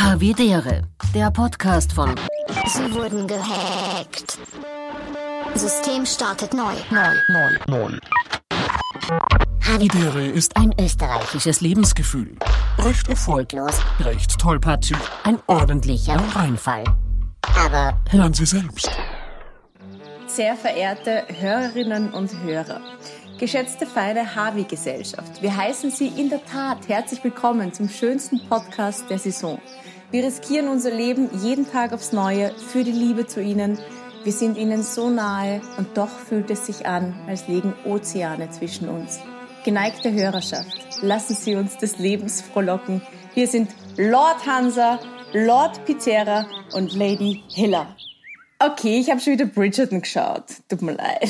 Havidere, der Podcast von Sie wurden gehackt. System startet neu. Neu, neu, neu. Havidere ist ein österreichisches Lebensgefühl. Recht erfolglos, recht tollpatschig, ein ordentlicher Reinfall. Aber hören Sie selbst. Sehr verehrte Hörerinnen und Hörer, geschätzte feine Havi-Gesellschaft, wir heißen Sie in der Tat herzlich willkommen zum schönsten Podcast der Saison. Wir riskieren unser Leben jeden Tag aufs Neue für die Liebe zu Ihnen. Wir sind Ihnen so nahe und doch fühlt es sich an, als liegen Ozeane zwischen uns. Geneigte Hörerschaft, lassen Sie uns des Lebens frohlocken. Wir sind Lord Hansa, Lord Pizera und Lady Hiller. Okay, ich habe schon wieder Bridgerton geschaut. Tut mir leid.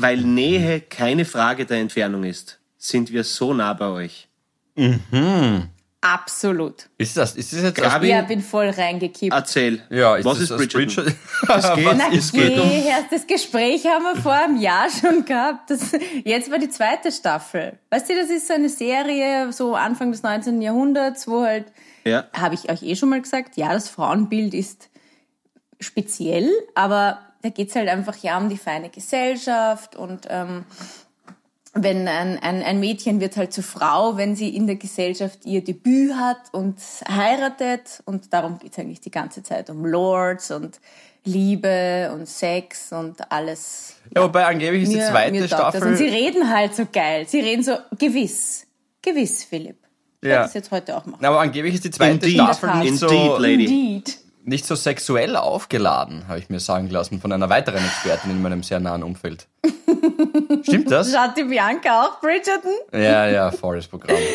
Weil Nähe keine Frage der Entfernung ist, sind wir so nah bei euch. Absolut. Ist das, ist das jetzt Gabi, Ja, bin voll reingekippt. erzähl. Ja, ist was das ist das Bridgerton? Es geht, Na, geht um das Gespräch haben wir vor einem Jahr schon gehabt. Das, jetzt war die zweite Staffel. Weißt du, das ist so eine Serie, so Anfang des 19. Jahrhunderts, wo halt, Ja. habe ich euch eh schon mal gesagt, ja, das Frauenbild ist speziell, aber da geht's halt einfach ja um die feine Gesellschaft und ähm, wenn ein, ein, ein Mädchen wird halt zur Frau, wenn sie in der Gesellschaft ihr Debüt hat und heiratet. Und darum geht's eigentlich die ganze Zeit um Lords und Liebe und Sex und alles. Ja, wobei angeblich ist die Mir- zweite mir taugt das. Und sie Staffel. reden halt so geil. Sie reden so gewiss. Gewiss, Philipp. Ich Ja. werde das jetzt heute auch machen. Aber angeblich ist die zweite Indeed. Staffel In der nicht so, Indeed, Lady. Indeed. Nicht so sexuell aufgeladen, habe ich mir sagen lassen von einer weiteren Expertin in meinem sehr nahen Umfeld. Stimmt das? Schaut die Bianca auch Bridgerton? Ja, ja, volles Programm.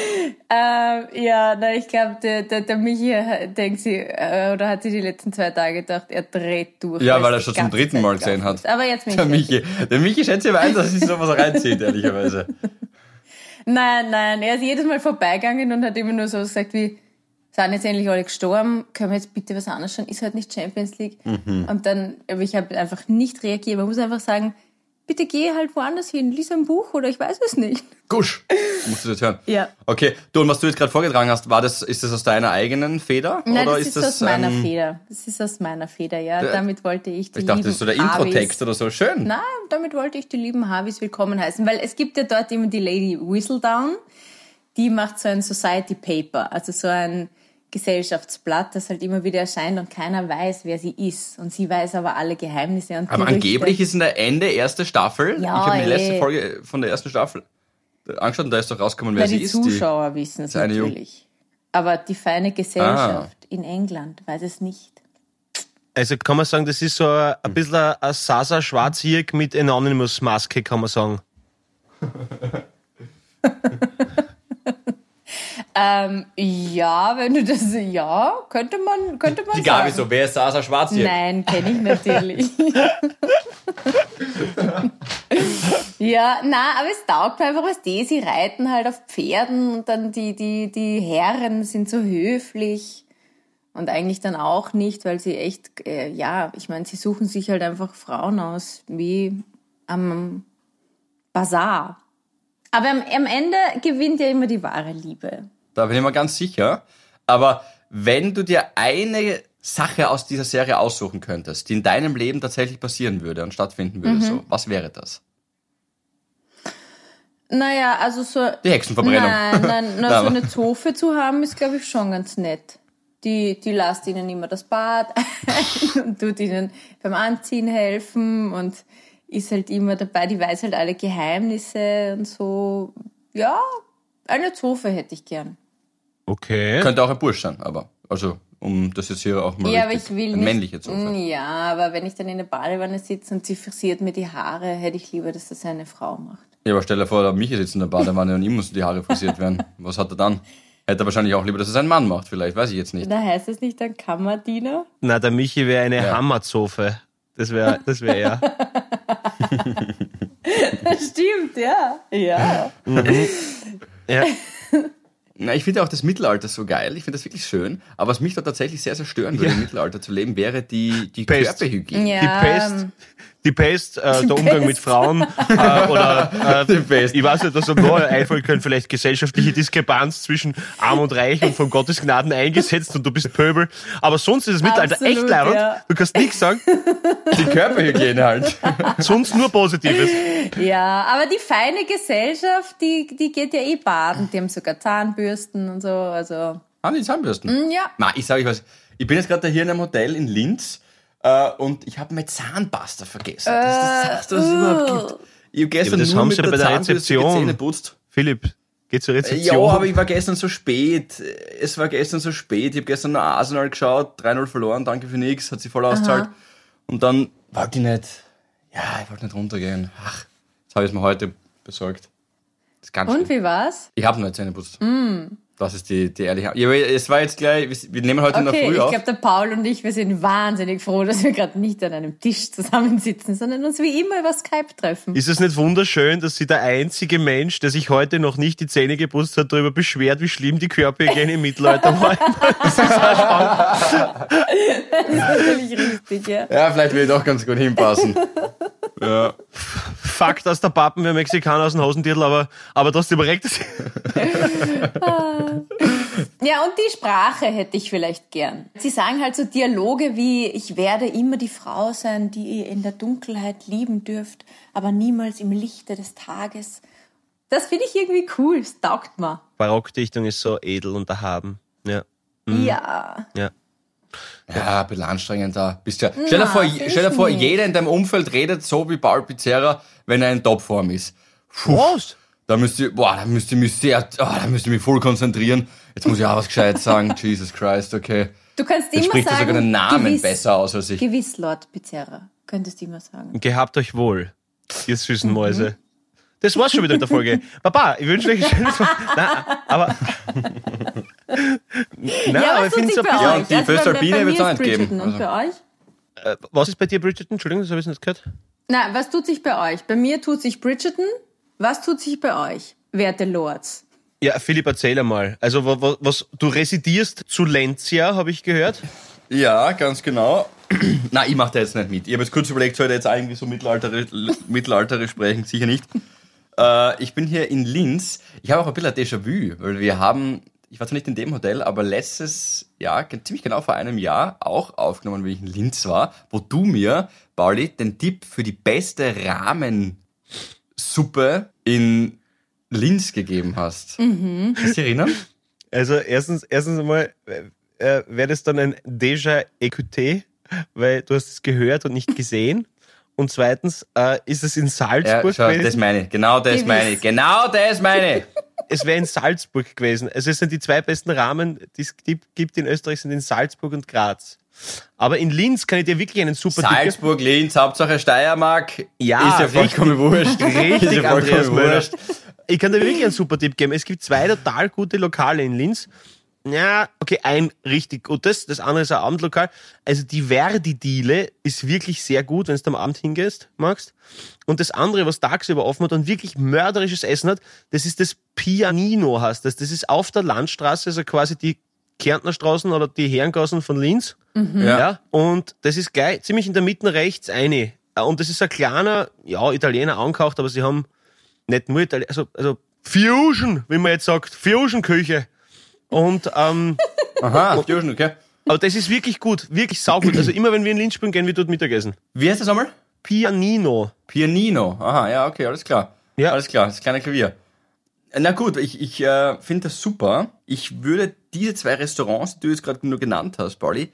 Ähm, ja, na, ich glaube, der, der, der Michi äh, denkt sie, äh, oder hat sie die letzten zwei Tage gedacht, er dreht durch. Ja, weil er schon zum dritten Mal gesehen hat. Aber jetzt bin Der ich Michi, der Michi schätzt sich ein, dass sich sowas reinzieht, ehrlicherweise. Nein, nein, er ist jedes Mal vorbeigegangen und hat immer nur so gesagt wie, sind jetzt endlich alle gestorben, können wir jetzt bitte was anderes schauen, ist halt nicht Champions League. Mhm. Und dann, aber ich habe einfach nicht reagiert. Man muss einfach sagen, bitte geh halt woanders hin, lies ein Buch oder ich weiß es nicht. Gusch! Musst du das hören? Ja. Okay, du, und was du jetzt gerade vorgetragen hast, war das, ist das aus deiner eigenen Feder? Nein, oder das ist ist, aus meiner ähm, Feder. Das ist aus meiner Feder, ja. Der- damit wollte ich die Ich dachte, lieben das ist so der Introtext oder so. Schön. Nein, damit wollte ich die lieben Harveys willkommen heißen, weil es gibt ja dort immer die Lady Whistledown, die macht so ein Society Paper, also so ein Gesellschaftsblatt, das halt immer wieder erscheint und keiner weiß, wer sie ist. Und sie weiß aber alle Geheimnisse und Aber Gerüchte. angeblich ist in der Ende erste Staffel, Ja, ich habe mir die letzte eh. Folge von der ersten Staffel angeschaut und da ist doch rausgekommen, wer Weil sie die ist. Zuschauer wissen es ist eine Jung- natürlich. Aber die feine Gesellschaft Ah. in England weiß es nicht. Also kann man sagen, das ist so ein, Hm. ein bisschen ein, ein Sasa Schwarzjäger mit Anonymous-Maske, kann man sagen. Ähm, ja, wenn du das, ja, könnte man, könnte man Die Gabi sagen. so, wer ist Sasa Schwarz hier? Nein, kenne ich natürlich. ja, na, aber es taugt mir einfach was die, sie reiten halt auf Pferden und dann die, die, die Herren sind so höflich und eigentlich dann auch nicht, weil sie echt, äh, ja, ich meine, sie suchen sich halt einfach Frauen aus, wie am Bazar. Aber am, am Ende gewinnt ja immer die wahre Liebe. Da bin ich mir ganz sicher. Aber wenn du dir eine Sache aus dieser Serie aussuchen könntest, die in deinem Leben tatsächlich passieren würde und stattfinden würde, Mhm. so, was wäre das? Naja, also so. Die Hexenverbrennung. Nein, nein, na, so eine Zofe zu haben, ist, glaube ich, schon ganz nett. Die, die lasst ihnen immer das Bad ein und tut ihnen beim Anziehen helfen und ist halt immer dabei, die weiß halt alle Geheimnisse und so. Ja, eine Zofe hätte ich gern. Okay. Könnte auch ein Bursch sein, aber, also, um das jetzt hier auch mal Ja, aber ich will ein nicht. männlicher Zofe. Mm, Ja, aber wenn ich dann in der Badewanne sitze und sie frisiert mir die Haare, hätte ich lieber, dass das eine Frau macht. Ja, aber stell dir vor, der Michi sitzt in der Badewanne und ihm müssen die Haare frisiert werden. Was hat er dann? Hätte er wahrscheinlich auch lieber, dass es ein Mann macht, vielleicht, weiß ich jetzt nicht. Da heißt es nicht dann Kammerdiener? Na, der Michi wäre eine Ja. Hammerzofe. Das wäre das wär er. Stimmt, ja. Ja. ja. Na, ich finde auch das Mittelalter so geil. Ich finde das wirklich schön. Aber was mich da tatsächlich sehr, sehr stören würde, Ja. im Mittelalter zu leben, wäre die, die Pest. Körperhygiene. Ja, Die Pest, Die Pest, äh, der Umgang mit Frauen äh, oder äh, Die Pest. ich weiß nicht, was am neuen einfallen können, vielleicht gesellschaftliche Diskrepanz zwischen Arm und Reich und von Gottes Gnaden eingesetzt und du bist Pöbel. Aber sonst ist das Mittelalter Absolut, echt leibend. ja. Du kannst nichts sagen, Die Körperhygiene halt. sonst nur Positives. Ja, aber die feine Gesellschaft, die, die geht ja eh baden. Die haben sogar Zahnbürsten und so. Also, Haben die Zahnbürsten? mm, ja. Ma, ich sage euch was. Ich bin jetzt gerade hier in einem Hotel in Linz äh, und ich habe meine Zahnpasta vergessen. das ist das Sachte, was es überhaupt gibt. Ich habe gestern das nur haben mit sie der bei der Rezeption. Zähne putzt. Philipp, geh zur Ja, Rezeption. aber ich war gestern so spät. Es war gestern so spät. Ich habe gestern noch Arsenal geschaut, 3-0 verloren, danke für nichts, hat sich voll ausgezahlt. Und dann wollte ich nicht, ja, ich wollte nicht runtergehen. Ach, jetzt habe ich es mir heute besorgt. Das ist ganz Und schlimm. wie war's? Ich habe noch Zähne putzt. Das ist die, die ehrliche. Ja, aber es war jetzt gleich, wir nehmen heute in der Okay, Früh ich auf. glaube, der Paul und ich, wir sind wahnsinnig froh, dass wir gerade nicht an einem Tisch zusammensitzen, sondern uns wie immer über Skype treffen. Ist es nicht wunderschön, dass sie der einzige Mensch, der sich heute noch nicht die Zähne geputzt hat, darüber beschwert, wie schlimm die Körperhygiene im Mittelalter war? Natürlich richtig, ja. Ja, vielleicht will ich doch ganz gut hinpassen. ja. Fakt aus der Pappen, wir Mexikaner aus dem Hosentiertel, aber, aber trotzdem recht es. Ja, und die Sprache hätte ich vielleicht gern. Sie sagen halt so Dialoge wie, ich werde immer die Frau sein, die ihr in der Dunkelheit lieben dürft, aber niemals im Lichte des Tages. Das finde ich irgendwie cool, es taugt mir. Barockdichtung ist so edel und erhaben. Ja. Ja. Ja. Ja, ein bisschen anstrengend da. Bist ja. Stell dir vor, stell dir ich vor, jeder in deinem Umfeld redet so wie Paul Pizzerra, wenn er in Topform ist. Puh, Was? Da müsst ihr, boah, da müsst ihr mich sehr, oh, da müsst ihr mich voll konzentrieren. Jetzt muss ich auch was Gescheites sagen. Jesus Christ, okay. Du kannst Jetzt immer spricht sagen, sogar den Namen gewiss, besser aus als ich. Gewiss, Lord Pizarra, könntest du immer sagen. Gehabt euch wohl, ihr süßen Mhm. Mäuse. Das war's schon wieder mit der Folge. Papa, ich wünsche euch ein schönes Nein, aber. Nein, ja, aber was ich tut finde sich es bei ein euch? Ja, und die Also bei- Föstalpine bei mir wird's auch nicht geben. Und bei euch? Äh, was ist bei dir, Bridgerton? Entschuldigung, das habe ich nicht gehört. Na, was tut sich bei euch? Bei mir tut sich Bridgerton. Was tut sich bei euch, werte Lords? Ja, Philipp, erzähl einmal. Also, wa- wa- was, du residierst zu Lenzia, habe ich gehört. Ja, ganz genau. Na, ich mache da jetzt nicht mit. Ich habe jetzt kurz überlegt, soll ich jetzt eigentlich so mittelalterisch, mittelalterisch sprechen? Sicher nicht. Äh, ich bin hier in Linz. Ich habe auch ein bisschen ein Déjà-vu, weil wir haben, ich war zwar nicht in dem Hotel, aber letztes Jahr, ziemlich genau vor einem Jahr, auch aufgenommen, wie ich in Linz war, wo du mir, Pauli, den Tipp für die beste Rahmensuppe in Linz gegeben hast. Mhm. Kannst du dich erinnern? Also, erstens, erstens einmal, äh, äh, wäre das dann ein Déjà écouté, weil du hast es gehört und nicht gesehen. Und zweitens, äh, ist es in Ja, Salzburg das gewesen? meine ich. Genau das Gewiss. meine ich. Genau das meine ich. Es wäre in Salzburg gewesen. Also es sind die zwei besten Rahmen, die es gibt in Österreich, sind in Salzburg und Graz. Aber in Linz kann ich dir wirklich einen super Tipp geben. Salzburg, Linz, Hauptsache Steiermark. Ja, ist ja richtig. vollkommen wurscht. Richtig, ist ja vollkommen wurscht. Ich kann dir wirklich einen super Tipp geben. Es gibt zwei total gute Lokale in Linz. Ja, okay, ein richtig gutes, das andere ist ein Abendlokal. Also die Verdi-Diele ist wirklich sehr gut, wenn du am Abend hingehst, magst. Und das andere, was tagsüber offen hat und wirklich mörderisches Essen hat, das ist das Pianino, heißt das. Das ist auf der Landstraße, also quasi die Kärntnerstraßen oder die Herrengassen von Linz. Ja. Ja, und das ist gleich ziemlich in der Mitte rechts eine. Äh, Und das ist ein kleiner, ja, Italiener angehaucht, aber sie haben nicht nur Italiener, also, also Fusion, wie man jetzt sagt, Fusion-Küche. Und, ähm, Aha, Fusion, okay. aber das ist wirklich gut, wirklich saugut. Also immer wenn wir in Linz spielen, gehen wir dort Mittagessen. Wie heißt das einmal? Pianino. Pianino. Aha, ja, okay, alles klar. Ja. Alles klar, das kleine Klavier. Na gut, ich, ich äh, finde das super. Ich würde diese zwei Restaurants, die du jetzt gerade nur genannt hast, Pauli,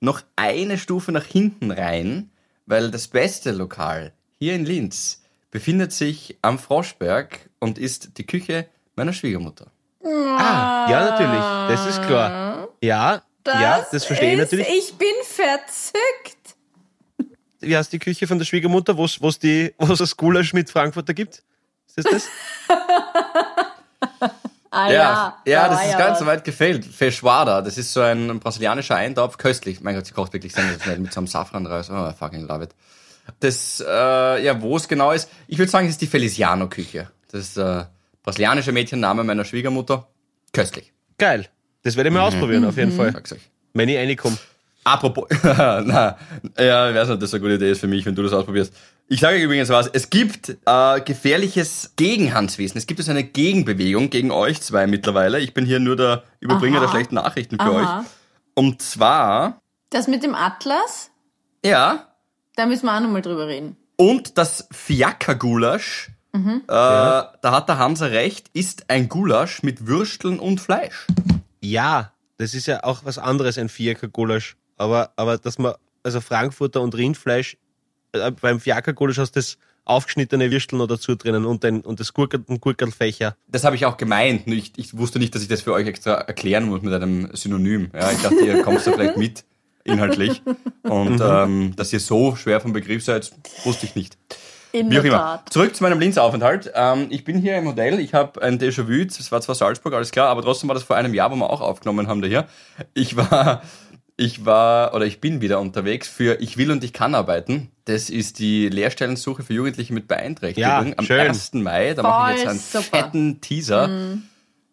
noch eine Stufe nach hinten rein, weil das beste Lokal hier in Linz befindet sich am Froschberg und ist die Küche meiner Schwiegermutter. Ah, ja, natürlich. Das ist klar. Ja, ja, das verstehe ich ist, natürlich. Ich bin verzückt. Wie heißt die Küche von der Schwiegermutter, wo es die, wo's das Gulasch mit Frankfurter gibt? Ist das das? Ah, Ja, ja, da das ist ja ganz was. soweit gefällt. Feijoada, das ist so ein brasilianischer Eintopf, köstlich. Mein Gott, sie kocht wirklich sensationell mit so einem Safranreis. Oh, I fucking love it. Das, äh, ja, wo es genau ist, ich würde sagen, es ist die Feliciano-Küche. Das ist der brasilianische Mädchenname meiner Schwiegermutter. Köstlich, Geil. Das werde ich mal ausprobieren, auf jeden Fall. sag's euch. Wenn ich reinkomme. Apropos, na, ja, ich weiß nicht, ob das eine gute Idee ist für mich, wenn du das ausprobierst. Ich sage übrigens was, es gibt äh, gefährliches Gegenhandswesen. Es gibt es eine Gegenbewegung gegen euch zwei mittlerweile. Ich bin hier nur der Überbringer Aha. der schlechten Nachrichten für Aha. euch. Und zwar, Das mit dem Atlas, ja, da müssen wir auch nochmal drüber reden. und das Fiaker-Gulasch, Mhm. äh, da hat der Hansa recht, ist ein Gulasch mit Würsteln und Fleisch. Ja, das ist ja auch was anderes, ein Vierer-Gulasch. Aber, aber dass man, also Frankfurter und Rindfleisch, äh, beim Fiaker-Gulasch hast du das aufgeschnittene Würstel noch dazu drinnen und, den, und das Gurkel, Gurkelfächer. Das habe ich auch gemeint. Ich, ich wusste nicht, dass ich das für euch extra erklären muss mit einem Synonym. Ja, ich dachte, ihr kommst da vielleicht mit, inhaltlich. Und ähm, dass ihr so schwer vom Begriff seid, wusste ich nicht. In Wie auch immer. Tat. Zurück zu meinem Linz-Aufenthalt. Ähm, ich bin hier im Hotel. Ich habe ein Déjà-vu. Es war zwar Salzburg, alles klar, aber trotzdem war das vor einem Jahr, wo wir auch aufgenommen haben da hier. Ich war, ich war oder ich bin wieder unterwegs für Ich will und ich kann arbeiten. Das ist die Lehrstellensuche für Jugendliche mit Beeinträchtigung Ja, am schön. 1. Mai. Da mache ich jetzt einen super. fetten Teaser,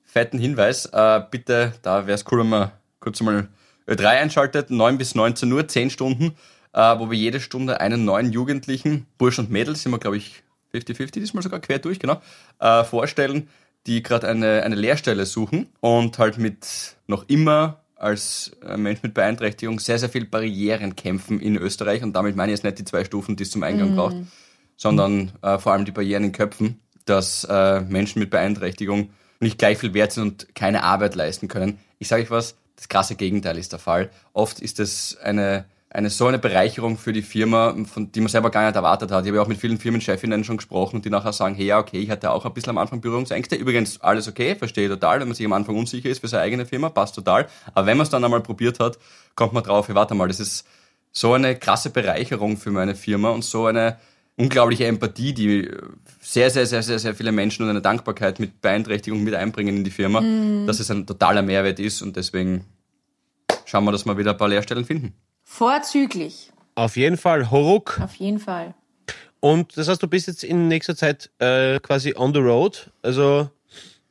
fetten Hinweis. Äh, bitte, da wäre es cool, wenn man kurz mal Ö3 einschaltet. 9 bis 19 Uhr, 10 Stunden, äh, wo wir jede Stunde einen neuen Jugendlichen, Bursch und Mädels, sind wir, glaube ich, 50-50, diesmal sogar quer durch, genau, äh, vorstellen, die gerade eine, eine Lehrstelle suchen und halt mit noch immer als äh, Mensch mit Beeinträchtigung sehr, sehr viel Barrieren kämpfen in Österreich. Und damit meine ich jetzt nicht die zwei Stufen, die es zum Eingang braucht, sondern äh, vor allem die Barrieren in Köpfen, dass äh, Menschen mit Beeinträchtigung nicht gleich viel wert sind und keine Arbeit leisten können. Ich sage euch was, das krasse Gegenteil ist der Fall. Oft ist es eine, eine so eine Bereicherung für die Firma, von die man selber gar nicht erwartet hat. Ich habe ja auch mit vielen Firmenchefinnen schon gesprochen, die nachher sagen, hey, ja, okay, ich hatte auch ein bisschen am Anfang Berührungsängste. Übrigens, alles okay, verstehe total, wenn man sich am Anfang unsicher ist für seine eigene Firma, passt total. Aber wenn man es dann einmal probiert hat, kommt man drauf, hey, warte mal, das ist so eine krasse Bereicherung für meine Firma und so eine unglaubliche Empathie, die sehr, sehr, sehr, sehr, sehr viele Menschen und eine Dankbarkeit mit Beeinträchtigung mit einbringen in die Firma, dass es ein totaler Mehrwert ist und deswegen schauen wir, dass wir wieder ein paar Lehrstellen finden. Vorzüglich, Auf jeden Fall, Horuk. auf jeden Fall. Und das heißt, du bist jetzt in nächster Zeit äh, quasi on the road, also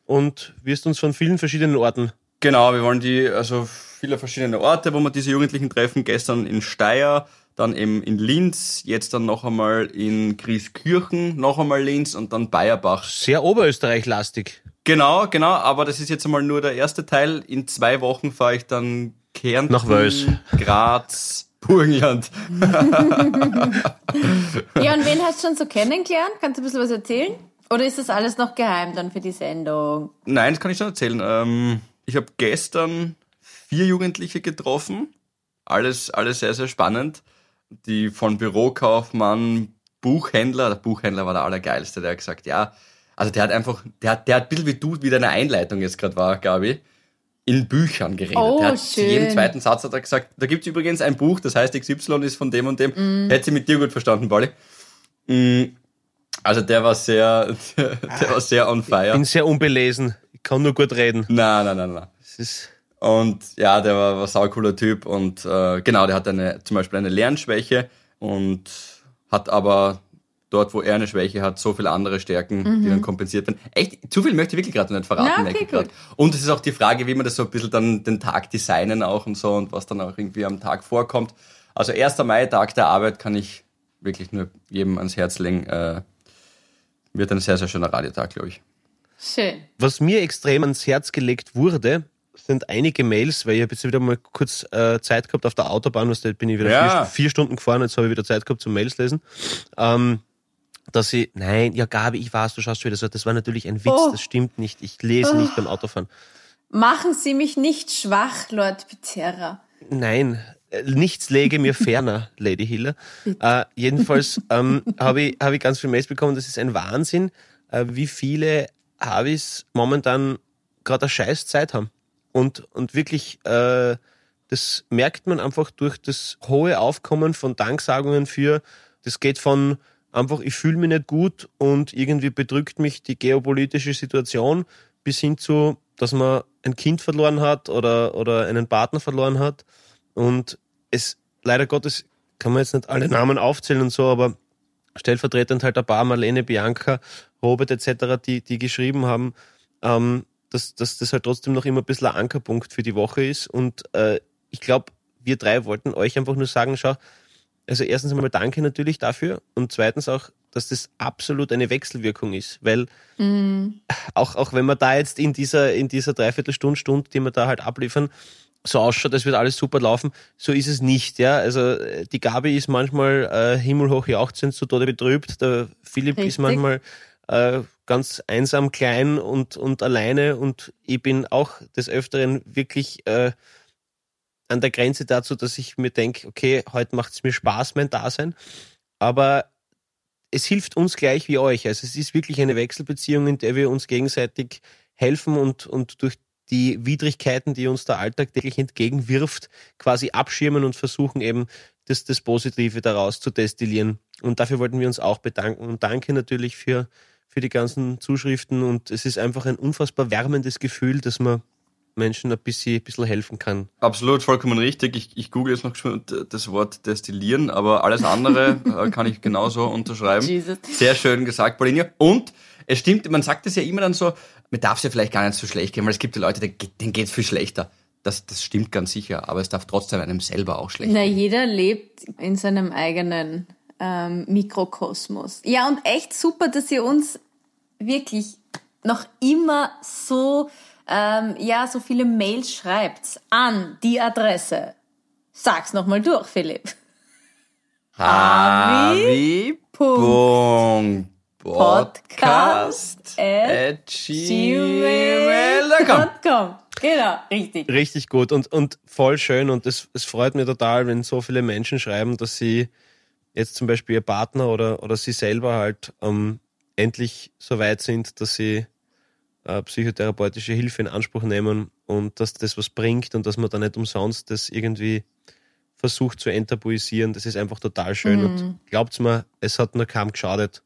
und wirst uns von vielen verschiedenen Orten. Genau, wir wollen die, also viele verschiedene Orte, wo wir diese Jugendlichen treffen. Gestern in Steyr, dann eben in Linz, jetzt dann noch einmal in Grieskirchen, noch einmal Linz und dann Bayerbach. Sehr Oberösterreich-lastig. Genau, genau, aber das ist jetzt einmal nur der erste Teil. In zwei Wochen fahre ich dann Kärnten, Nach Wels. Graz, Burgenland. Ja, und wen hast du schon so kennengelernt? Kannst du ein bisschen was erzählen? Oder ist das alles noch geheim dann für die Sendung? Nein, das kann ich schon erzählen. Ähm, ich habe gestern vier Jugendliche getroffen. Alles, alles sehr, sehr spannend. Die von Bürokaufmann, Buchhändler, der Buchhändler war der Allergeilste, der hat gesagt, ja, also der hat einfach, der hat, der hat ein bisschen wie du, wie deine Einleitung jetzt gerade war, Gabi, in Büchern geredet. Oh, hat zu schön. jedem zweiten Satz hat er gesagt, da gibt's übrigens ein Buch, das heißt XY ist von dem und dem. Mhm. Hätte sie mit dir gut verstanden, Pauli. Mm, Also der war sehr, der, der war sehr on fire. Bin sehr unbelesen. Ich kann nur gut reden. Nein, nein, nein, nein. Und ja, der war, war saucooler Typ und äh, genau, der hat eine, zum Beispiel eine Lernschwäche und hat aber dort, wo er eine Schwäche hat, so viele andere Stärken, die dann kompensiert werden. Echt, zu viel möchte ich wirklich gerade nicht verraten. Na, merke okay, gut. Und es ist auch die Frage, wie man das so ein bisschen dann den Tag designen auch und so und was dann auch irgendwie am Tag vorkommt. Also 1. Mai, Tag der Arbeit, kann ich wirklich nur jedem ans Herz legen. Äh, wird ein sehr, sehr schöner Radiotag, glaube ich. Schön. Was mir extrem ans Herz gelegt wurde, sind einige Mails, weil ich habe jetzt wieder mal kurz äh, Zeit gehabt auf der Autobahn, was da bin ich wieder Ja. vier, vier Stunden gefahren, jetzt habe ich wieder Zeit gehabt zum Mails lesen. Ähm, dass ich, nein, ja Gabi, ich weiß, du schaust schon wieder so, das war natürlich ein Witz, Oh. das stimmt nicht, ich lese nicht beim Autofahren. Machen Sie mich nicht schwach, Lord Pizarra. Nein, äh, nichts lege mir ferner, Lady Hiller. Äh, jedenfalls ähm, habe ich, hab ich ganz viele Mails bekommen. Das ist ein Wahnsinn, äh, wie viele Havis momentan gerade eine scheiß Zeit haben. Und, und wirklich, äh, das merkt man einfach durch das hohe Aufkommen von Danksagungen für, das geht von einfach, ich fühle mich nicht gut und irgendwie bedrückt mich die geopolitische Situation, bis hin zu, dass man ein Kind verloren hat oder, oder einen Partner verloren hat. Und es, leider Gottes, kann man jetzt nicht alle Namen aufzählen und so, aber stellvertretend halt ein paar, Marlene, Bianca, Robert etc., die, die geschrieben haben, ähm, dass, dass das halt trotzdem noch immer ein bisschen ein Ankerpunkt für die Woche ist. Und äh, ich glaube, wir drei wollten euch einfach nur sagen, schau, also erstens einmal danke natürlich dafür und zweitens auch, dass das absolut eine Wechselwirkung ist, weil auch, auch wenn man da jetzt in dieser, in dieser Dreiviertelstunde, Stunde, die wir da halt abliefern, so ausschaut, das wird alles super laufen, so ist es nicht, ja. Also äh, die Gabi ist manchmal äh, himmelhoch jauchzend, zu Tode betrübt, der Philipp ist Richtig. manchmal äh, ganz einsam, klein und, und alleine und ich bin auch des Öfteren wirklich äh, an der Grenze dazu, dass ich mir denke, okay, heute macht es mir Spaß, mein Dasein, aber es hilft uns gleich wie euch. Also es ist wirklich eine Wechselbeziehung, in der wir uns gegenseitig helfen und, und durch die Widrigkeiten, die uns der Alltag täglich entgegenwirft, quasi abschirmen und versuchen eben das, das Positive daraus zu destillieren. Und dafür wollten wir uns auch bedanken. Und danke natürlich für, für die ganzen Zuschriften. Und es ist einfach ein unfassbar wärmendes Gefühl, dass man Menschen ein bisschen, bisschen helfen kann. Absolut, vollkommen richtig. Ich, ich google jetzt noch schon das Wort destillieren, aber alles andere äh, kann ich genauso unterschreiben. Jesus. Sehr schön gesagt, Paulinia. Und es stimmt, man sagt es ja immer dann so, mir darf es ja vielleicht gar nicht so schlecht gehen, weil es gibt ja Leute, denen geht- es viel schlechter. Das, das stimmt ganz sicher, aber es darf trotzdem einem selber auch schlecht Na, gehen. jeder lebt in seinem eigenen ähm, Mikrokosmos. Ja, und echt super, dass ihr uns wirklich noch immer so, ähm, ja, so viele Mails schreibt an die Adresse. Sag's nochmal durch, Philipp. Havi. Punkt. Podcast at gmail.com. gmail.com. Genau, richtig. Richtig gut und, und voll schön und es, es freut mir total, wenn so viele Menschen schreiben, dass sie jetzt zum Beispiel ihr Partner oder, oder sie selber halt ähm, endlich so weit sind, dass sie äh, psychotherapeutische Hilfe in Anspruch nehmen und dass das was bringt und dass man da nicht umsonst das irgendwie versucht zu enttabuisieren. Das ist einfach total schön und glaubt's mir, es hat nur kaum geschadet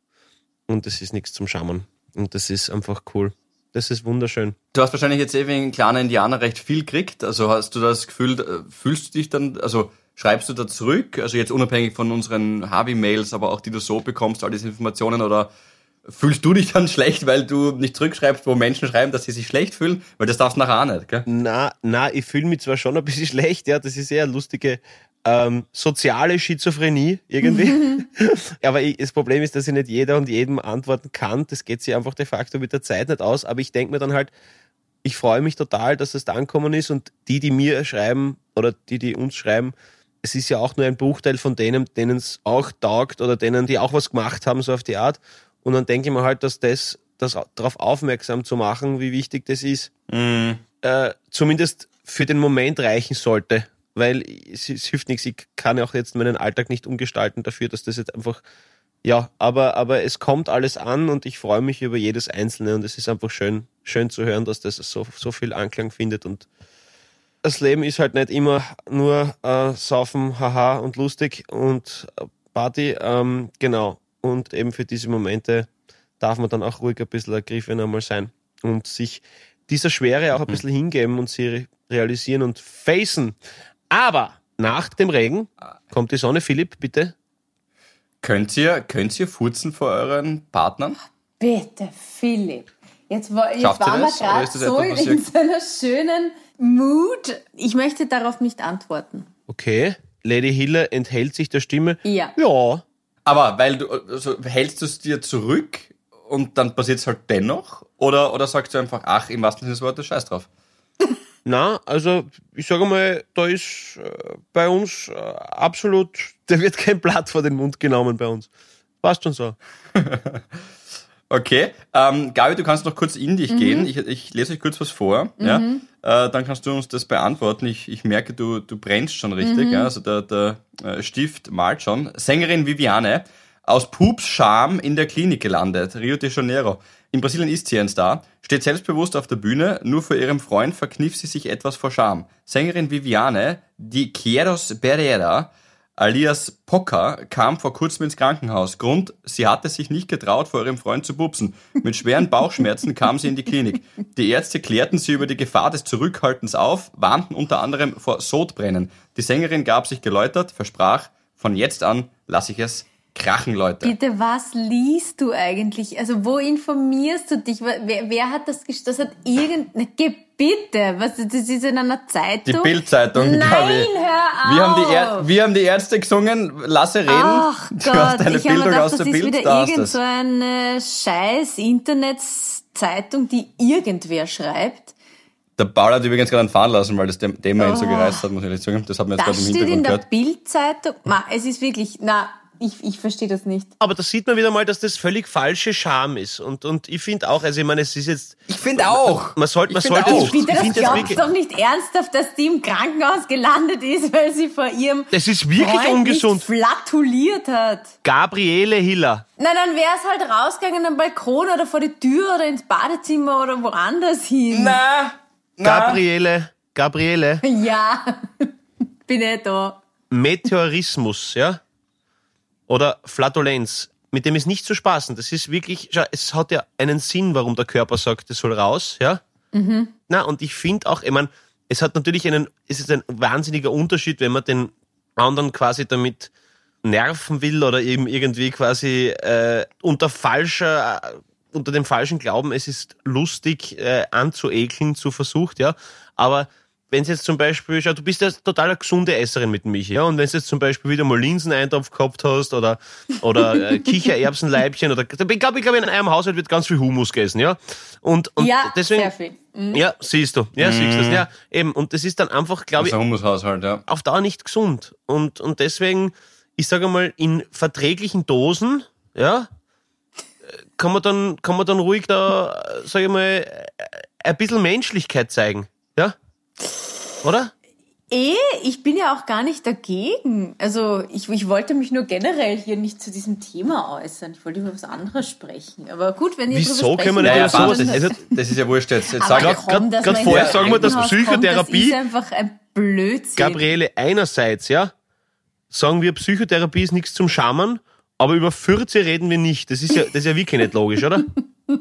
und es ist nichts zum Schauen und das ist einfach cool. Das ist wunderschön. Du hast wahrscheinlich jetzt eh wegen kleiner Indianer recht viel gekriegt. Also hast du das Gefühl, äh, fühlst du dich dann, also schreibst du da zurück? Also jetzt unabhängig von unseren Harvey-Mails, aber auch die du so bekommst, all diese Informationen oder fühlst du dich dann schlecht, weil du nicht zurückschreibst, wo Menschen schreiben, dass sie sich schlecht fühlen? Weil das darfst du nachher auch nicht, gell? Na, na, ich fühle mich zwar schon ein bisschen schlecht, ja, das ist eher eine lustige ähm, soziale Schizophrenie irgendwie. aber ich, das Problem ist, dass ich nicht jeder und jedem antworten kann. Das geht sich einfach de facto mit der Zeit nicht aus. Aber ich denke mir dann halt, ich freue mich total, dass es da angekommen ist und die, die mir schreiben oder die, die uns schreiben, es ist ja auch nur ein Bruchteil von denen, denen es auch taugt oder denen, die auch was gemacht haben, so auf die Art. Und dann denke ich mir halt, dass das, das darauf aufmerksam zu machen, wie wichtig das ist, äh, zumindest für den Moment reichen sollte. Weil es, es hilft nichts, ich kann ja auch jetzt meinen Alltag nicht umgestalten dafür, dass das jetzt einfach, ja, aber, aber es kommt alles an und ich freue mich über jedes Einzelne und es ist einfach schön, schön zu hören, dass das so, so viel Anklang findet und das Leben ist halt nicht immer nur äh, saufen, haha und lustig und äh, Party, ähm, genau. Und eben für diese Momente darf man dann auch ruhig ein bisschen ergriffen einmal sein und sich dieser Schwere auch ein bisschen hingeben und sie re realisieren und facen. Aber nach dem Regen kommt die Sonne. Philipp, bitte. Könnt ihr, könnt ihr furzen vor euren Partnern? Bitte, Philipp. Jetzt, war- jetzt waren wir gerade so etwas, was in so einer schönen Mood. Ich möchte darauf nicht antworten. Okay. Lady Hiller enthält sich der Stimme. Ja. Ja. Aber weil du, also hältst du es dir zurück und dann passiert es halt dennoch? Oder, oder sagst du einfach, ach, im wahrsten Sinne des Wortes, scheiß drauf? Na, also ich sage mal, da ist äh, bei uns äh, absolut, da wird kein Blatt vor den Mund genommen bei uns. Passt schon so. Okay, ähm, Gabi, du kannst noch kurz in dich gehen. Ich, ich lese euch kurz was vor. Ja? Äh, dann kannst du uns das beantworten. Ich, ich merke, du, du brennst schon richtig. Ja? Also der, der äh, Stift malt schon. Sängerin Viviane, aus Pups Scham in der Klinik gelandet. Rio de Janeiro. In Brasilien ist sie ein Star. Steht selbstbewusst auf der Bühne. Nur vor ihrem Freund verkniff sie sich etwas vor Scham. Sängerin Viviane, die Quieros Pereira, alias Pocker, kam vor kurzem ins Krankenhaus. Grund, sie hatte sich nicht getraut, vor ihrem Freund zu pupsen. Mit schweren Bauchschmerzen kam sie in die Klinik. Die Ärzte klärten sie über die Gefahr des Zurückhaltens auf, warnten unter anderem vor Sodbrennen. Die Sängerin gab sich geläutert, versprach, von jetzt an lasse ich es krachen, Leute. Bitte, was liest du eigentlich? Also, wo informierst du dich? Wer, wer hat das gesch- Das hat irgend... Na, geh bitte, was, das ist in einer Zeitung. Die Bildzeitung, Nein, hör auf. Wir haben, die wir haben die Ärzte gesungen, lasse reden. Ach du Gott, hast deine ich habe mir Bildung gedacht, aus das der ist Bild, wieder da irgend so eine scheiß Internetzeitung, die irgendwer schreibt. Der Paul hat übrigens gerade einen fahren lassen, weil das Thema ihn so gereizt hat, muss ich ehrlich sagen. Das hat man jetzt Das gerade im steht in Hintergrund der gehört. Bildzeitung. Ma, es ist wirklich, na, ich, ich verstehe das nicht. Aber da sieht man wieder mal, dass das völlig falsche Scham ist. Und, und ich finde auch, also ich meine, es ist jetzt, Ich finde auch. man sollte, man Ich finde sollte, auch. ich das finde glaubst wirklich, doch nicht ernsthaft, dass die im Krankenhaus gelandet ist, weil sie vor ihrem das ist wirklich Freund ungesund. nicht flatuliert hat. Gabriele Hiller. Na, dann wäre es halt rausgegangen am Balkon oder vor die Tür oder ins Badezimmer oder woanders hin. Na, na. Gabriele, Gabriele. Ja, bin ich da. Meteorismus, ja? Oder Flatulenz. Mit dem ist nicht zu spaßen. Das ist wirklich, schau, es hat ja einen Sinn, warum der Körper sagt, das soll raus, ja? Na, und ich finde auch, ich meine, es hat natürlich einen, es ist ein wahnsinniger Unterschied, wenn man den anderen quasi damit nerven will oder eben irgendwie quasi äh, unter falscher, äh, unter dem falschen Glauben, es ist lustig äh, anzuekeln, zu versucht, ja. Aber wenn es jetzt zum Beispiel, schau, du bist ja total eine gesunde Esserin mit Michi, ja, und wenn du jetzt zum Beispiel wieder mal Linseneintopf gehabt hast oder, oder äh, Kichererbsenleibchen oder, ich glaube, ich glaube, in einem Haushalt wird ganz viel Humus gegessen, ja. Und, und Ja, deswegen, sehr viel. Mhm. ja, siehst du, ja, siehst du das, ja, eben, und das ist dann einfach, glaube Das ich, ist ein Humushaushalt, ja. auf Dauer nicht gesund. Und, und deswegen, ich sage mal, in verträglichen Dosen, ja, äh, kann man dann, kann man dann ruhig da, sage ich mal, äh, ein bisschen Menschlichkeit zeigen, ja? Oder? Eh, ich bin ja auch gar nicht dagegen. Also ich, ich wollte mich nur generell hier nicht zu diesem Thema äußern. Ich wollte über was anderes sprechen. Aber gut, wenn ihr Wieso können wir nicht über sowas- dann- also- Das ist ja wurscht jetzt. jetzt Aber sag grad- ich, komm, dass grad in vorher sagen wir, dass Psychotherapie- Kommt, das ist einfach ein Blödsinn. Gabriele, einerseits, ja, sagen wir, Psychotherapie ist nichts zum Schammern, aber über Fürze reden wir nicht. Das ist ja, das ist ja wirklich nicht logisch, oder?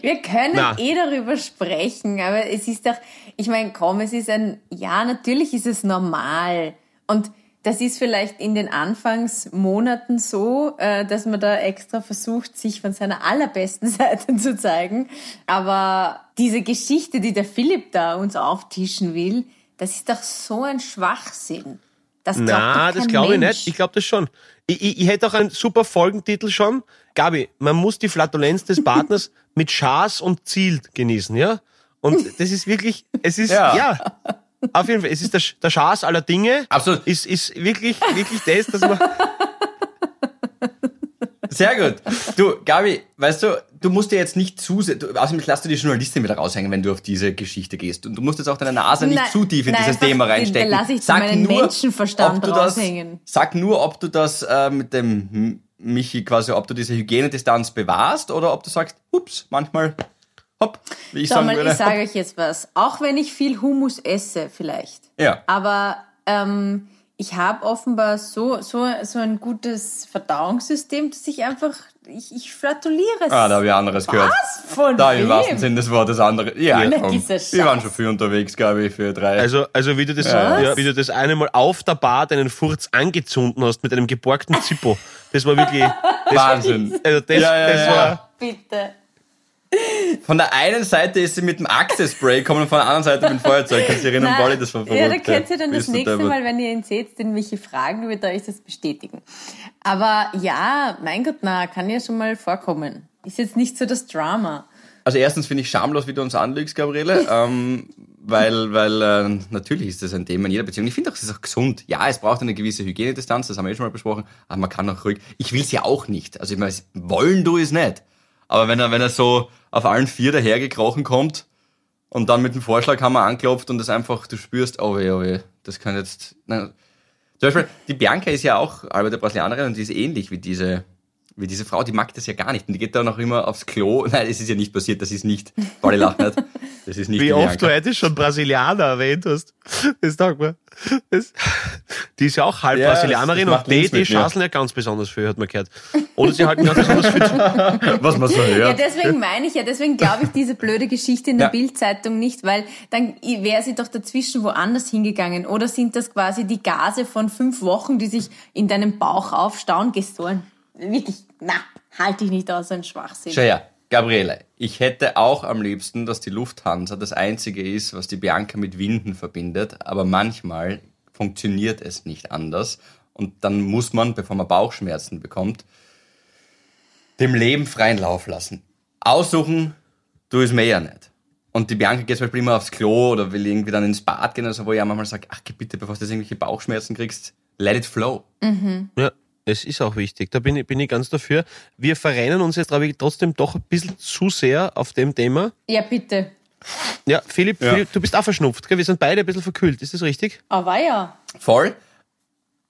Wir können Na. eh darüber sprechen, aber es ist doch, ich meine, komm, es ist ein, ja, natürlich ist es normal. Und das ist vielleicht in den Anfangsmonaten so, äh, dass man da extra versucht, sich von seiner allerbesten Seite zu zeigen. Aber diese Geschichte, die der Philipp da uns auftischen will, das ist doch so ein Schwachsinn. Das glaubt Na, doch das glaube ich nicht. Ich glaube das schon. Ich, ich, ich hätte auch einen super Folgentitel schon. Gabi, man muss die Flatulenz des Partners mit Schaß und Ziel genießen, ja? Und das ist wirklich, es ist, ja, Ja. auf jeden Fall, es ist der, der Schaß aller Dinge. Absolut. Ist, ist wirklich, wirklich das, dass man, Sehr gut. Du, Gabi, weißt du, du musst dir jetzt nicht zu sehr, du, außerdem lass du die Journalistin wieder raushängen, wenn du auf diese Geschichte gehst. Und du musst jetzt auch deine Nase nicht Nein, zu tief in nein, dieses Thema reinstecken. lass ich zu meinen Menschenverstand ob du das, raushängen. Sag nur, ob du das äh, mit dem Michi quasi, ob du diese Hygienedistanz bewahrst oder ob du sagst, ups, manchmal, hopp, wie ich Schau sagen mal, würde. ich sage euch jetzt was. Auch wenn ich viel Hummus esse, vielleicht. Ja. Aber ähm, ich habe offenbar so, so, so ein gutes Verdauungssystem, dass ich einfach, ich, ich flatuliere es. Ah, da habe ich anderes gehört. Was? Von Da im wahrsten Sinne des Wortes andere. Ja, Na, komm. Wir waren schon viel unterwegs, Gabi, für drei. also, also wie du das, Was? ja, wie du das eine Mal auf der Bar deinen Furz angezunden hast mit einem geborgten Zippo. Das war wirklich, das, Wahnsinn. also das, Ja, ja, das ja. war, Bitte. Von der einen Seite ist sie mit dem Axe-Spray gekommen und von der anderen Seite mit dem Feuerzeug. Kannst du erinnern, Bolli, das war verrückt. ja, da könnt ihr dann das nächste deppert. Mal, wenn ihr ihn seht, den Michi fragen, wird er euch das bestätigen. Aber ja, mein Gott, na, kann ja schon mal vorkommen. Ist jetzt nicht so das Drama. Also erstens finde ich schamlos, wie du uns anlügst, Gabriele, ähm, weil, weil äh, natürlich ist das ein Thema in jeder Beziehung. Ich finde auch, es ist auch gesund. Ja, es braucht eine gewisse Hygienedistanz, das haben wir eh schon mal besprochen, aber man kann auch ruhig. Ich will es ja auch nicht. Also ich meine, wollen du es nicht. Aber wenn er, wenn er so auf allen vier dahergekrochen kommt und dann mit dem Vorschlaghammer anklopft und das einfach, du spürst, oh weh, oh weh, das kann jetzt. Nein. Zum Beispiel, die Bianca ist ja auch halbe Brasilianerin und die ist ähnlich wie diese, wie diese Frau, die mag das ja gar nicht. Und die geht dann auch immer aufs Klo. Nein, es ist ja nicht passiert, das ist nicht. Pauli lacht nicht. Das ist nicht wie oft du heute schon Brasilianer erwähnt hast. Das taugt mir. Das, die ist ja auch halb Ja, das- Brasilianerin das und die, die schaseln ja ganz besonders viel, hat man gehört. Oder sie halten ganz besonders viel zu. Was man so Ja, hört. deswegen meine ich ja, deswegen glaube ich diese blöde Geschichte in der Ja. Bildzeitung nicht, weil dann wäre sie doch dazwischen woanders hingegangen. Oder sind das quasi die Gase von fünf Wochen, die sich in deinem Bauch aufstauen? Gestohlen. Wirklich, na, halte ich nicht aus, so ein Schwachsinn. Schau her. Gabriele, ich hätte auch am liebsten, dass die Lufthansa das einzige ist, was die Bianca mit Winden verbindet, aber manchmal funktioniert es nicht anders und dann muss man, bevor man Bauchschmerzen bekommt, dem Leben freien Lauf lassen. Aussuchen, tu es mir ja nicht. Und die Bianca geht zum Beispiel immer aufs Klo oder will irgendwie dann ins Bad gehen, also wo ich auch manchmal sage, ach bitte, bevor du jetzt irgendwelche Bauchschmerzen kriegst, let it flow. Ja, es ist auch wichtig. Da bin ich, bin ich ganz dafür. Wir verrennen uns jetzt, glaube ich, trotzdem doch ein bisschen zu sehr auf dem Thema. Ja, bitte. Ja, Philipp, Ja. Philipp du bist auch verschnupft. Gell? Wir sind beide ein bisschen verkühlt. Ist das richtig? Aber ja. Voll.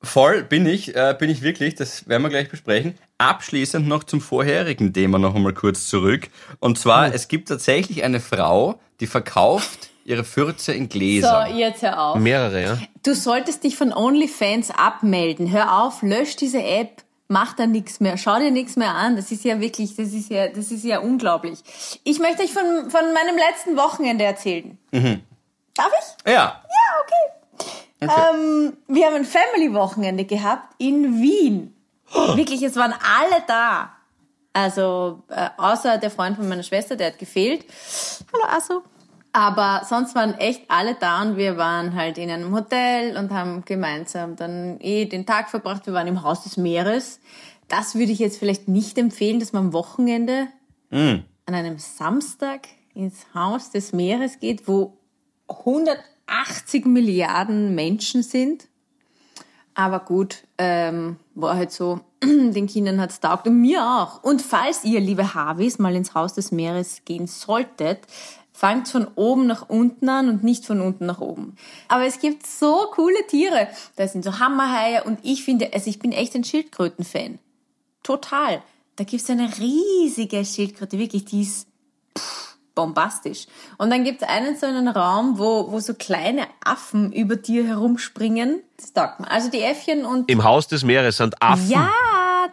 Voll bin ich, äh, bin ich wirklich, das werden wir gleich besprechen. Abschließend noch zum vorherigen Thema noch einmal kurz zurück. Und zwar, es gibt tatsächlich eine Frau, die verkauft ihre Fürze in So, Gläsern. jetzt hör auf. Mehrere, ja. Du solltest dich von OnlyFans abmelden. Hör auf, lösch diese App, mach da nichts mehr, schau dir nichts mehr an. Das ist ja wirklich, das ist ja, das ist ja unglaublich. Ich möchte euch von, von meinem letzten Wochenende erzählen. Darf ich? Ja. Ähm, wir haben ein Family-Wochenende gehabt in Wien. Wirklich, es waren alle da. Also, äh, außer der Freund von meiner Schwester, der hat gefehlt. Hallo Asso. Aber sonst waren echt alle da und wir waren halt in einem Hotel und haben gemeinsam dann eh den Tag verbracht. Wir waren im Haus des Meeres. Das würde ich jetzt vielleicht nicht empfehlen, dass man am Wochenende an einem Samstag ins Haus des Meeres geht, wo 180 Milliarden Menschen sind. Aber gut, ähm, war halt so, den Kindern hat's taugt und mir auch. Und falls ihr, liebe Harvis, mal ins Haus des Meeres gehen solltet, fangt von oben nach unten an und nicht von unten nach oben. Aber es gibt so coole Tiere. Da sind so Hammerhaie und ich finde, also ich bin echt ein Schildkröten-Fan. Total. Da gibt's eine riesige Schildkröte, wirklich, die ist bombastisch. Und dann gibt's einen so einen Raum, wo, wo so kleine Affen über dir herumspringen. Das taugt mir. Also die Äffchen und Im Haus des Meeres sind Affen. ja,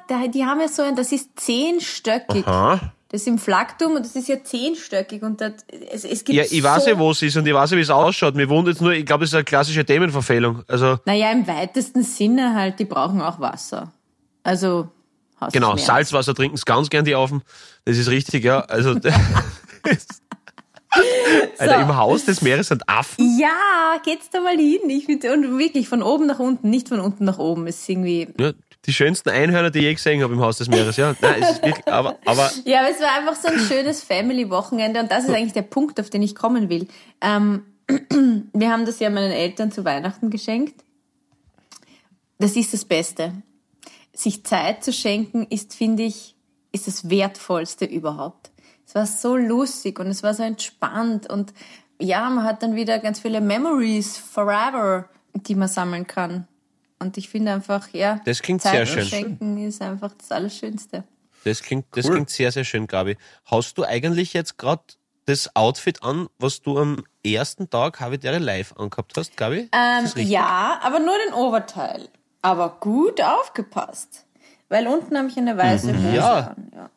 da, die haben ja so ein, das ist zehnstöckig. Aha. Das ist im Flaktum und das ist ja zehnstöckig und das, es, es gibt Ja, ich weiß so, ja, wo es ist und ich weiß ja, wie es ausschaut. Mir wundert nur, ich glaube, das ist eine klassische Themenverfehlung. Also, Naja, im weitesten Sinne halt, die brauchen auch Wasser. Also, genau. Salzwasser trinken es ganz gern die Affen. Das ist richtig, ja. Also, Alter, im Haus des Meeres sind Affen. Ja, geht's da mal hin. Ich finde, und wirklich von oben nach unten, nicht von unten nach oben. Ist irgendwie, Ja, die schönsten Einhörner, die ich je gesehen habe im Haus des Meeres. Ja, nein, es ist wirklich, aber, aber Ja, aber es war einfach so ein schönes Family-Wochenende und das ist eigentlich der Punkt, auf den ich kommen will. Ähm, wir haben das ja meinen Eltern zu Weihnachten geschenkt. Das ist das Beste. Sich Zeit zu schenken ist, finde ich, ist das Wertvollste überhaupt. Es war so lustig und es war so entspannt und ja, man hat dann wieder ganz viele Memories forever, die man sammeln kann. Und ich finde einfach, ja, Das klingt Zeit sehr schön. schenken ist einfach das Allerschönste. das klingt, das Cool. klingt sehr, sehr schön, Gabi. Hast du eigentlich jetzt gerade das Outfit an, was du am ersten Tag Habitäre live angehabt hast, Gabi? Ähm, ja, aber nur den Oberteil. Aber gut aufgepasst. Weil unten habe ich eine weiße Hose Ja. an. Ja.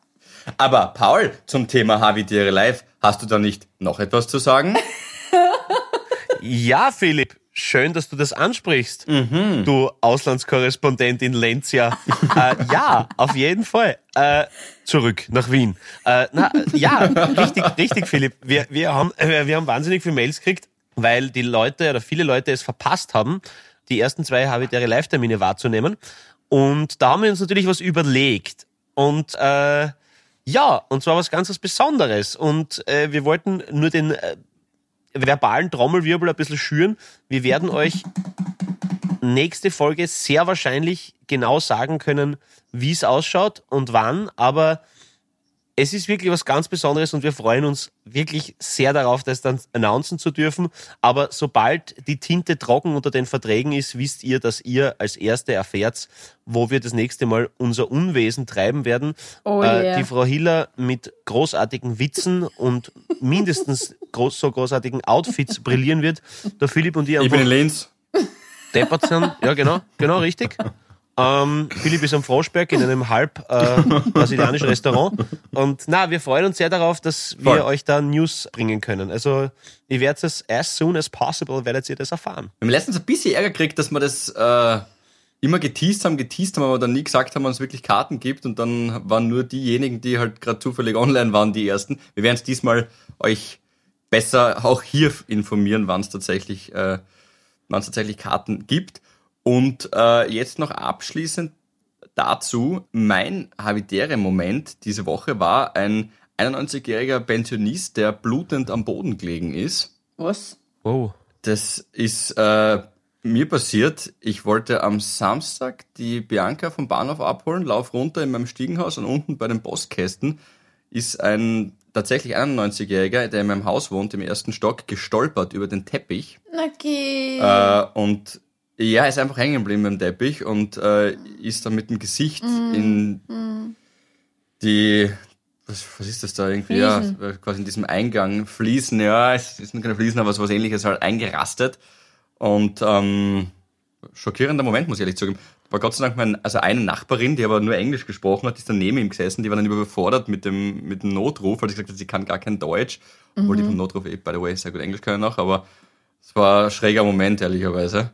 Aber Paul, zum Thema Havitiere Live, hast du da nicht noch etwas zu sagen? Ja, Philipp, schön, dass du das ansprichst. Du Auslandskorrespondent in Lenzia. äh, ja, auf jeden Fall. Äh, zurück nach Wien. Äh, na, ja, richtig, richtig, Philipp. Wir, wir, haben, äh, wir haben wahnsinnig viele Mails gekriegt, weil die Leute oder viele Leute es verpasst haben, die ersten zwei Habitäre Live-Termine wahrzunehmen. Und da haben wir uns natürlich was überlegt. Und äh, ja, und zwar was ganz was Besonderes. Und äh, wir wollten nur den äh, verbalen Trommelwirbel ein bisschen schüren. Wir werden euch nächste Folge sehr wahrscheinlich genau sagen können, wie es ausschaut und wann, aber es ist wirklich was ganz Besonderes und wir freuen uns wirklich sehr darauf, das dann announcen zu dürfen. Aber sobald die Tinte trocken unter den Verträgen ist, wisst ihr, dass ihr als Erste erfährt, wo wir das nächste Mal unser Unwesen treiben werden. Oh äh, yeah. Die Frau Hiller mit großartigen Witzen und mindestens groß, so großartigen Outfits brillieren wird. Der Philipp und ich Ich einfach bin in Linz. deppert sind. Ja, genau, genau, richtig. Ähm, Philipp ist am Froschberg in einem halb äh, brasilianischen Restaurant. Und na, wir freuen uns sehr darauf, dass wir Voll. euch da News bringen können. Also, ihr werdet es as soon as possible, werdet ihr das erfahren. Wir haben letztens ein bisschen Ärger gekriegt, dass wir das äh, immer geteased haben, geteased haben, aber dann nie gesagt haben, wann es wirklich Karten gibt und dann waren nur diejenigen, die halt gerade zufällig online waren, die ersten. Wir werden es diesmal euch besser auch hier informieren, wann es tatsächlich, äh, wann es tatsächlich Karten gibt. Und äh, jetzt noch abschließend dazu, mein habitäre Moment diese Woche war ein 91-jähriger Pensionist, der blutend am Boden gelegen ist. Was? Oh. Das ist äh, mir passiert. Ich wollte am Samstag die Bianca vom Bahnhof abholen, lauf runter in meinem Stiegenhaus und unten bei den Postkästen ist ein tatsächlich 91-Jähriger, der in meinem Haus wohnt, im ersten Stock, gestolpert über den Teppich. Okay. Äh, und ja, er ist einfach hängen geblieben beim Teppich und äh, ist dann mit dem Gesicht in die, was, was ist das da irgendwie? Ja, quasi in diesem Eingang, Fliesen, ja, es sind keine Fliesen, aber sowas ähnliches halt eingerastet. Und ähm, schockierender Moment, muss ich ehrlich zugeben. War Gott sei Dank mein, also eine Nachbarin, die aber nur Englisch gesprochen hat, die ist dann neben ihm gesessen, die war dann überfordert mit dem, mit dem Notruf, weil sie gesagt hat, sie kann gar kein Deutsch. Obwohl die vom Notruf eh, by the way, sehr gut Englisch können noch, aber es war ein schräger Moment, ehrlicherweise.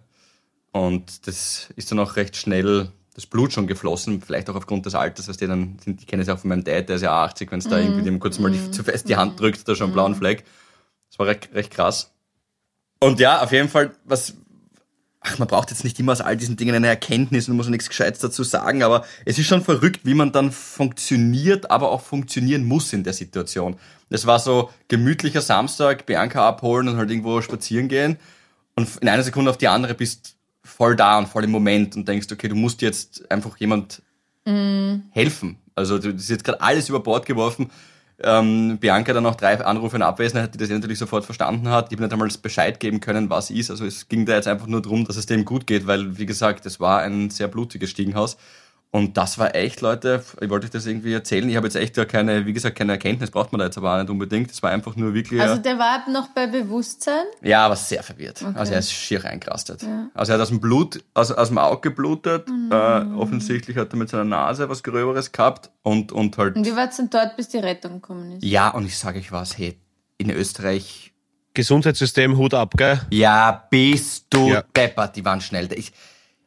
Und das ist dann auch recht schnell das Blut schon geflossen, vielleicht auch aufgrund des Alters, was die dann sind, die kennen es ja auch von meinem Dad, der ist ja 80, wenn es da irgendwie dem kurz mal die, zu fest die Hand drückt, da schon einen blauen Fleck. Das war recht, recht krass. Und ja, auf jeden Fall, was, ach, man braucht jetzt nicht immer aus all diesen Dingen eine Erkenntnis und muss nichts Gescheites dazu sagen, aber es ist schon verrückt, wie man dann funktioniert, aber auch funktionieren muss in der Situation. Es war so gemütlicher Samstag, Bianca abholen und halt irgendwo spazieren gehen und in einer Sekunde auf die andere bist voll da und voll im Moment und denkst, okay, du musst jetzt einfach jemand helfen. Also das ist jetzt gerade alles über Bord geworfen. Ähm, Bianca dann noch drei Anrufe in Abwesenheit, die das natürlich sofort verstanden hat. Die haben nicht einmal Bescheid geben können, was ist. Also es ging da jetzt einfach nur darum, dass es dem gut geht, weil, wie gesagt, es war ein sehr blutiges Stiegenhaus. Und das war echt, Leute, ich wollte euch das irgendwie erzählen. Ich habe jetzt echt gar keine, wie gesagt, keine Erkenntnis, braucht man da jetzt aber auch nicht unbedingt. Es war einfach nur wirklich. Also der war noch bei Bewusstsein. Ja, aber sehr verwirrt. Also er ist schier eingerastet. Also er hat aus dem Blut, aus, aus dem Auge geblutet. Äh, offensichtlich hat er mit seiner Nase was Gröberes gehabt und, und halt. Und wie war es denn dort, bis die Rettung gekommen ist? Ja, und ich sage euch was, hey, in Österreich, Gesundheitssystem, Hut ab, gell? ja, bist du Ja. deppert, die waren schnell. Ich,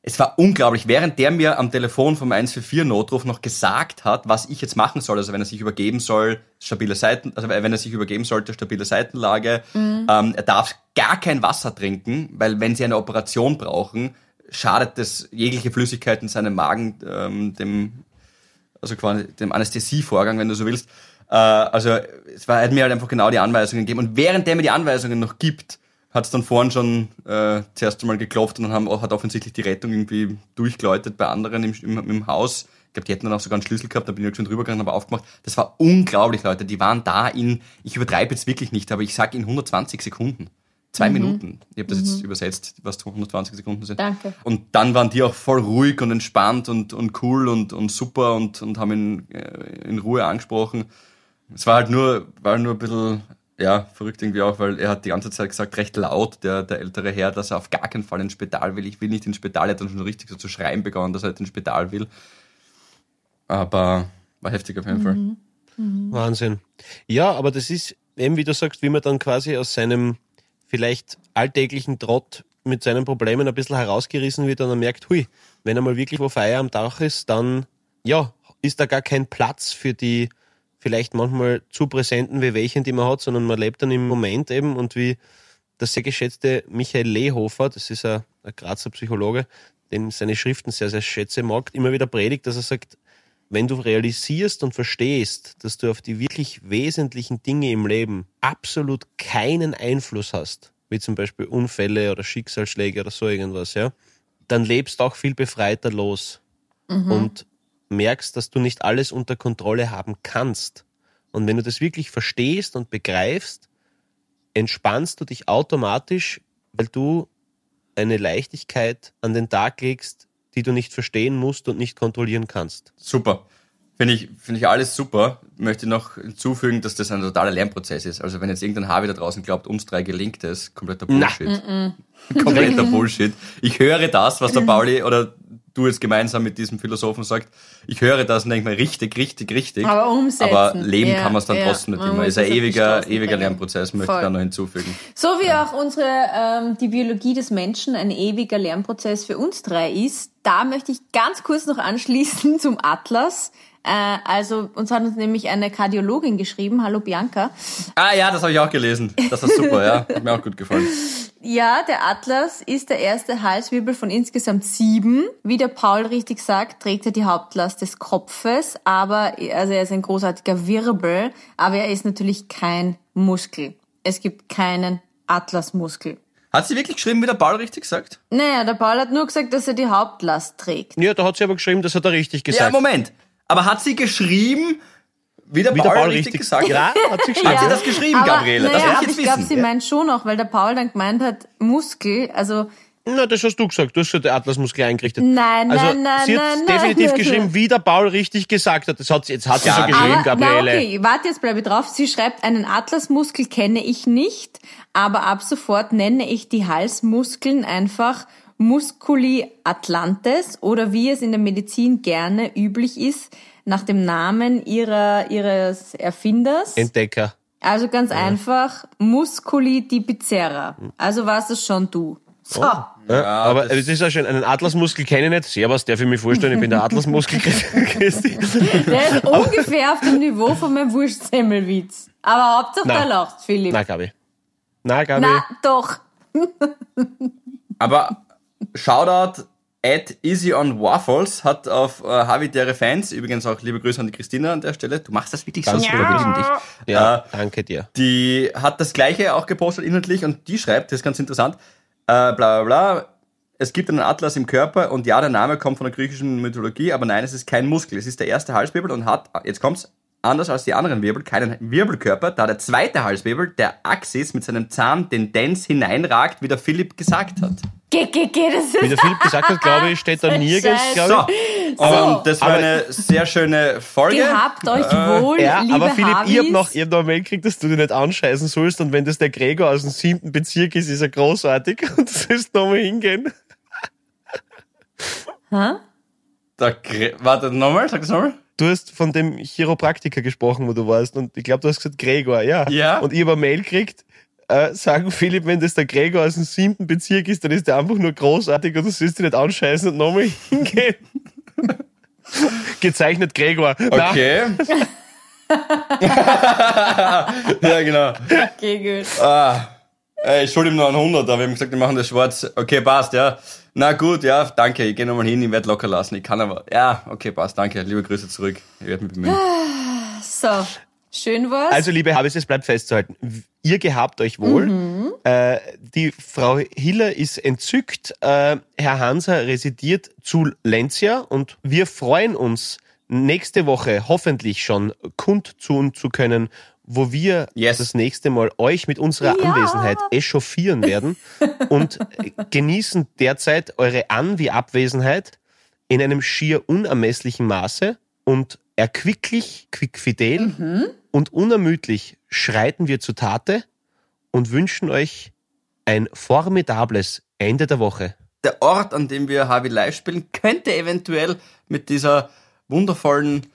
es war unglaublich, während der mir am Telefon vom 144-Notruf noch gesagt hat, was ich jetzt machen soll, also wenn er sich übergeben soll, stabile Seiten, also wenn er sich übergeben sollte, stabile Seitenlage, ähm, er darf gar kein Wasser trinken, weil wenn sie eine Operation brauchen, schadet das jegliche Flüssigkeit in seinem Magen ähm, dem also quasi dem Anästhesievorgang, wenn du so willst. Äh, also es war, er hat mir halt einfach genau die Anweisungen gegeben. Und während der mir die Anweisungen noch gibt, hat es dann vorhin schon äh, zuerst einmal geklopft und dann haben, hat offensichtlich die Rettung irgendwie durchgeläutet bei anderen im, im, im Haus. Ich glaube, die hätten dann auch sogar einen Schlüssel gehabt, da bin ich schon drüber gegangen, aber aufgemacht. Das war unglaublich, Leute. Die waren da in, ich übertreibe jetzt wirklich nicht, aber ich sag in 120 Sekunden. Zwei Minuten. Ich habe das jetzt übersetzt, was 120 Sekunden sind. Danke. Und dann waren die auch voll ruhig und entspannt und, und cool und, und super und, und haben ihn äh, in Ruhe angesprochen. Es war halt nur, war halt nur ein bisschen, ja, verrückt irgendwie auch, weil er hat die ganze Zeit gesagt, recht laut, der, der ältere Herr, dass er auf gar keinen Fall ins Spital will. Ich will nicht ins Spital. Er hat dann schon richtig so zu schreien begonnen, dass er nicht ins Spital will. Aber war heftig auf jeden Fall. Wahnsinn. Ja, aber das ist eben, wie du sagst, wie man dann quasi aus seinem vielleicht alltäglichen Trott mit seinen Problemen ein bisschen herausgerissen wird und dann merkt, hui, wenn einmal wirklich wo Feier am Dach ist, dann, ja, ist da gar kein Platz für die vielleicht manchmal zu präsenten Wehwehchen, die man hat, sondern man lebt dann im Moment eben und wie der sehr geschätzte Michael Lehofer, das ist ein, ein Grazer Psychologe, den seine Schriften sehr, sehr schätze mag, immer wieder predigt, dass er sagt, wenn du realisierst und verstehst, dass du auf die wirklich wesentlichen Dinge im Leben absolut keinen Einfluss hast, wie zum Beispiel Unfälle oder Schicksalsschläge oder so irgendwas, ja, dann lebst du auch viel befreiter los. Und merkst, dass du nicht alles unter Kontrolle haben kannst. Und wenn du das wirklich verstehst und begreifst, entspannst du dich automatisch, weil du eine Leichtigkeit an den Tag legst, die du nicht verstehen musst und nicht kontrollieren kannst. Super. Finde ich, finde ich alles super. Möchte noch hinzufügen, dass das ein totaler Lernprozess ist. Also wenn jetzt irgendein Harvey da draußen glaubt, uns drei gelingt es, kompletter Bullshit. kompletter Bullshit. Ich höre das, was der Pauli oder du jetzt gemeinsam mit diesem Philosophen sagst, ich höre das und denke mir richtig, richtig, richtig. Aber umsetzen. Aber leben Ja, kann man es dann ja. trotzdem nicht immer. Ist ein ewiger, ewiger. Lernprozess, möchte Voll. ich da noch hinzufügen. So wie auch unsere, ähm, die Biologie des Menschen ein ewiger Lernprozess für uns drei ist, da möchte ich ganz kurz noch anschließen zum Atlas. Äh, also uns hat uns nämlich eine Kardiologin geschrieben, hallo Bianca. Ah ja, das habe ich auch gelesen. Das ist super, ja. Hat mir auch gut gefallen. Ja, der Atlas ist der erste Halswirbel von insgesamt sieben. Wie der Paul richtig sagt, trägt er die Hauptlast des Kopfes, aber also er ist ein großartiger Wirbel, aber er ist natürlich kein Muskel. Es gibt keinen Atlasmuskel. Hat sie wirklich geschrieben, wie der Paul richtig sagt? Naja, der Paul hat nur gesagt, dass er die Hauptlast trägt. Ja, da hat sie aber geschrieben, das hat er richtig Ja, gesagt. Moment. Aber hat sie geschrieben, wie der, Wie Paul, der Paul richtig, richtig gesagt Ja, hat? hat sie geschrieben. Hat sie das geschrieben, aber, Gabriele? Das Naja, will ich aber jetzt ich glaube, sie meint schon auch, weil der Paul dann gemeint hat, Muskel, also Na, das hast du gesagt. Du hast schon den Atlasmuskel eingerichtet. Nein, also, nein, nein, sie hat nein, definitiv nein. geschrieben, wie der Paul richtig gesagt hat. Das hat sie, jetzt hat sie Ja, so geschrieben, aber, Gabriele. Na okay, warte, jetzt bleibe ich drauf. Sie schreibt, einen Atlasmuskel kenne ich nicht, aber ab sofort nenne ich die Halsmuskeln einfach Musculi atlantes oder wie es in der Medizin gerne üblich ist, nach dem Namen ihrer, ihres Erfinders. Entdecker. Also ganz einfach, Musculi di Pizarra. Also warst es schon du. So. Ja, aber es ist ja schön, einen Atlasmuskel kenne ich nicht. Servus, darf ich mich vorstellen, ich bin der Atlasmuskel. Christi. Der ist ungefähr auf dem Niveau von meinem Wurstsemmelwitz. Aber Hauptsache der lacht, Philipp. Na, Gabi. Na, Gabi. Na, doch. Aber Shoutout at Easy on Waffles hat auf äh, Habitäre Fans, übrigens auch liebe Grüße an die Christina an der Stelle, du machst das wirklich so Ganz wir lieben dich. Ja, Äh, danke dir. die hat das gleiche auch gepostet inhaltlich und die schreibt, das ist ganz interessant, äh, bla bla bla, es gibt einen Atlas im Körper und ja, der Name kommt von der griechischen Mythologie, aber nein, es ist kein Muskel. Es ist der erste Halswirbel und hat, jetzt kommt's, anders als die anderen Wirbel, keinen Wirbelkörper, da der zweite Halswirbel, der Axis, mit seinem Zahn den Dens hineinragt, wie der Philipp gesagt hat. Geh, geh, geh, das Wie ist... der Philipp gesagt hat, glaube ich, steht da nirgends, glaube So, ich. und das war aber- eine sehr schöne Folge. Gehabt euch wohl, Ja, liebe aber Philipp, Harvis. ich hab noch, ich hab noch Mail gekriegt, dass du dich nicht anscheißen sollst und wenn das der Gregor aus dem siebten Bezirk ist, ist er großartig und du sollst nochmal hingehen. Der Gre Warte, nochmal, sag das nochmal. Du hast von dem Chiropraktiker gesprochen, wo du warst und ich glaube, du hast gesagt Gregor, ja. Ja. Und ich habe eine Mail gekriegt, äh, sagen Philipp, wenn das der Gregor aus dem siebten Bezirk ist, dann ist der einfach nur großartig und du sollst dich nicht anscheißen und nochmal hingehen. Gezeichnet Gregor. Okay. ja, genau. Okay, gut. Ey, ich schulde ihm noch einen 100, aber wir haben gesagt, wir machen das schwarz. Okay, passt, ja. Na gut, ja, danke. Ich gehe nochmal hin, ich werde locker lassen. Ich kann aber. Ja, okay, passt, danke. Liebe Grüße zurück. Ich werde mich bemühen. So, schön war's. Also, liebe Habis, es bleibt festzuhalten. Ihr gehabt euch wohl. Äh, die Frau Hiller ist entzückt. Äh, Herr Hanser residiert zu Lenzia und wir freuen uns, nächste Woche hoffentlich schon kundtun zu können, wo wir Yes. das nächste Mal euch mit unserer Anwesenheit echauffieren werden und genießen derzeit eure An- wie Abwesenheit in einem schier unermesslichen Maße und erquicklich, quickfidel und unermüdlich schreiten wir zur Tate und wünschen euch ein formidables Ende der Woche. Der Ort, an dem wir Harvey Live spielen, könnte eventuell mit dieser wundervollen,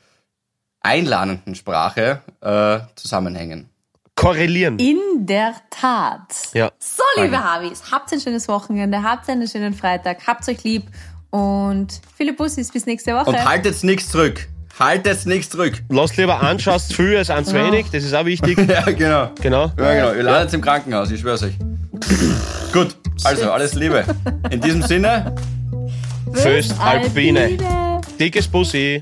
einladenden Sprache äh, zusammenhängen. Korrelieren. In der Tat. Ja. So, liebe Harvis, habt ein schönes Wochenende, habt einen schönen Freitag, habt euch lieb und viele Bussis bis nächste Woche. Und haltet nichts zurück. Haltet nichts zurück. Lasst lieber an, schaust viel als eins wenig, das ist auch wichtig. Ja, genau. Genau. Ja, genau. Ihr landet im Krankenhaus, ich schwör's euch. Gut, also alles Liebe. In diesem Sinne, Föst Alpine. Dickes Bussi.